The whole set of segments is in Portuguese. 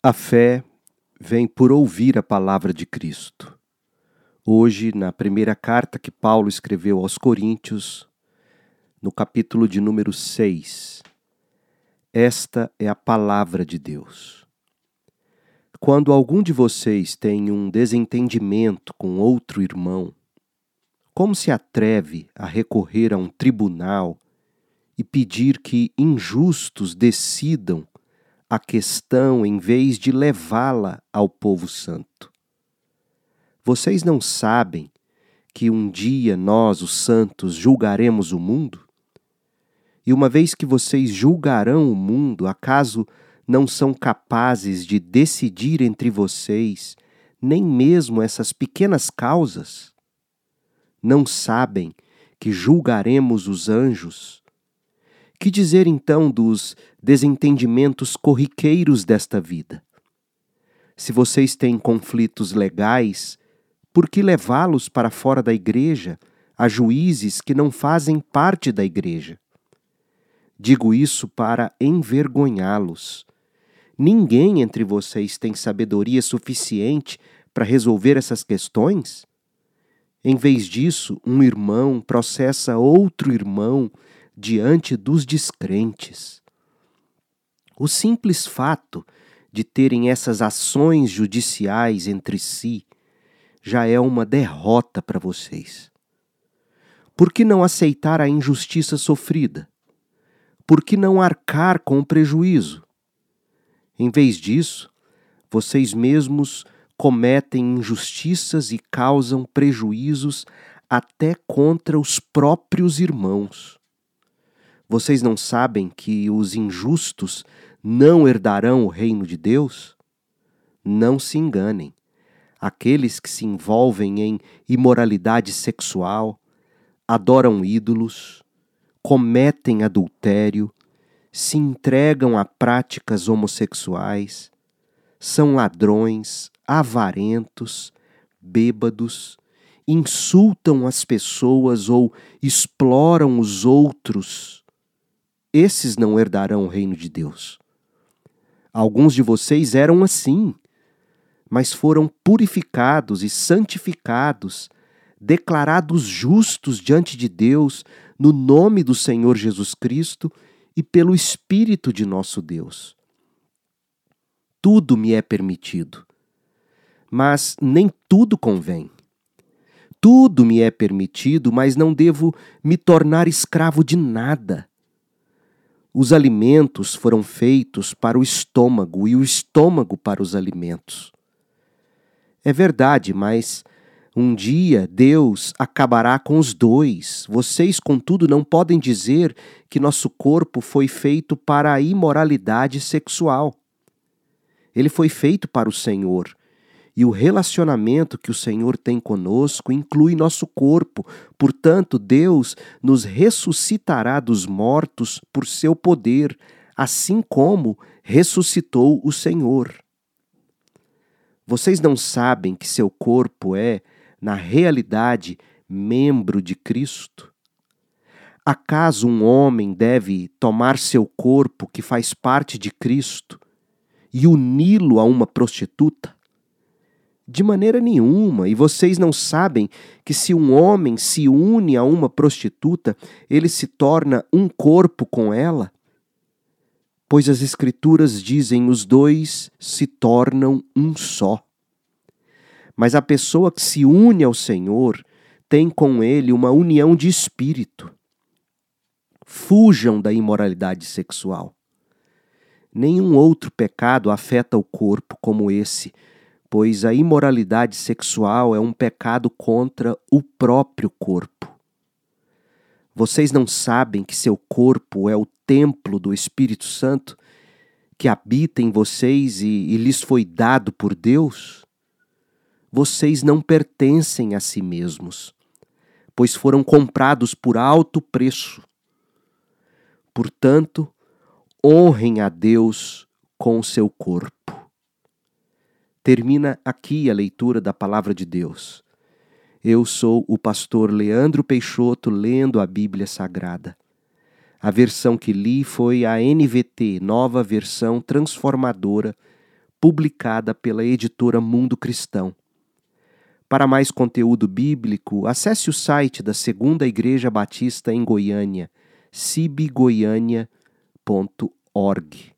A fé vem por ouvir a palavra de Cristo. Hoje, na primeira carta que Paulo escreveu aos Coríntios, no capítulo de número 6, esta é a palavra de Deus. Quando algum de vocês tem um desentendimento com outro irmão, como se atreve a recorrer a um tribunal e pedir que injustos decidam a questão em vez de levá-la ao povo santo. Vocês não sabem que um dia nós, os santos, julgaremos o mundo? E uma vez que vocês julgarão o mundo, acaso não são capazes de decidir entre vocês nem mesmo essas pequenas causas? Não sabem que julgaremos os anjos? Que dizer então dos desentendimentos corriqueiros desta vida? Se vocês têm conflitos legais, por que levá-los para fora da igreja a juízes que não fazem parte da igreja? Digo isso para envergonhá-los. Ninguém entre vocês tem sabedoria suficiente para resolver essas questões? Em vez disso, um irmão processa outro irmão diante dos descrentes. O simples fato de terem essas ações judiciais entre si já é uma derrota para vocês. Por que não aceitar a injustiça sofrida? Por que não arcar com o prejuízo? Em vez disso, vocês mesmos cometem injustiças e causam prejuízos até contra os próprios irmãos. Vocês não sabem que os injustos não herdarão o reino de Deus? Não se enganem. Aqueles que se envolvem em imoralidade sexual, adoram ídolos, cometem adultério, se entregam a práticas homossexuais, são ladrões, avarentos, bêbados, insultam as pessoas ou exploram os outros esses não herdarão o reino de Deus. Alguns de vocês eram assim, mas foram purificados e santificados, declarados justos diante de Deus no nome do Senhor Jesus Cristo e pelo Espírito de nosso Deus. Tudo me é permitido, mas nem tudo convém. Tudo me é permitido, mas não devo me tornar escravo de nada. Os alimentos foram feitos para o estômago e o estômago para os alimentos. É verdade, mas um dia Deus acabará com os dois. Vocês, contudo, não podem dizer que nosso corpo foi feito para a imoralidade sexual. Ele foi feito para o Senhor e o relacionamento que o Senhor tem conosco inclui nosso corpo. Portanto, Deus nos ressuscitará dos mortos por seu poder, assim como ressuscitou o Senhor. Vocês não sabem que seu corpo é, na realidade, membro de Cristo? Acaso um homem deve tomar seu corpo, que faz parte de Cristo, e uni-lo a uma prostituta? De maneira nenhuma, e vocês não sabem que se um homem se une a uma prostituta, ele se torna um corpo com ela? Pois as Escrituras dizem: os dois se tornam um só. Mas a pessoa que se une ao Senhor tem com ele uma união de espírito. Fujam da imoralidade sexual. Nenhum outro pecado afeta o corpo como esse pois a imoralidade sexual é um pecado contra o próprio corpo. Vocês não sabem que seu corpo é o templo do Espírito Santo que habita em vocês e, e lhes foi dado por Deus? Vocês não pertencem a si mesmos, pois foram comprados por alto preço. Portanto, honrem a Deus com o seu corpo. Termina aqui a leitura da palavra de Deus. Eu sou o pastor Leandro Peixoto lendo a Bíblia Sagrada. A versão que li foi a NVT, nova versão transformadora, publicada pela editora Mundo Cristão. Para mais conteúdo bíblico, acesse o site da Segunda Igreja Batista em Goiânia, cibgoiania.org.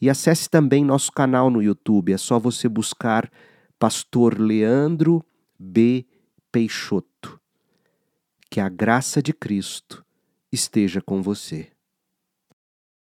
E acesse também nosso canal no YouTube, é só você buscar Pastor Leandro B. Peixoto. Que a graça de Cristo esteja com você.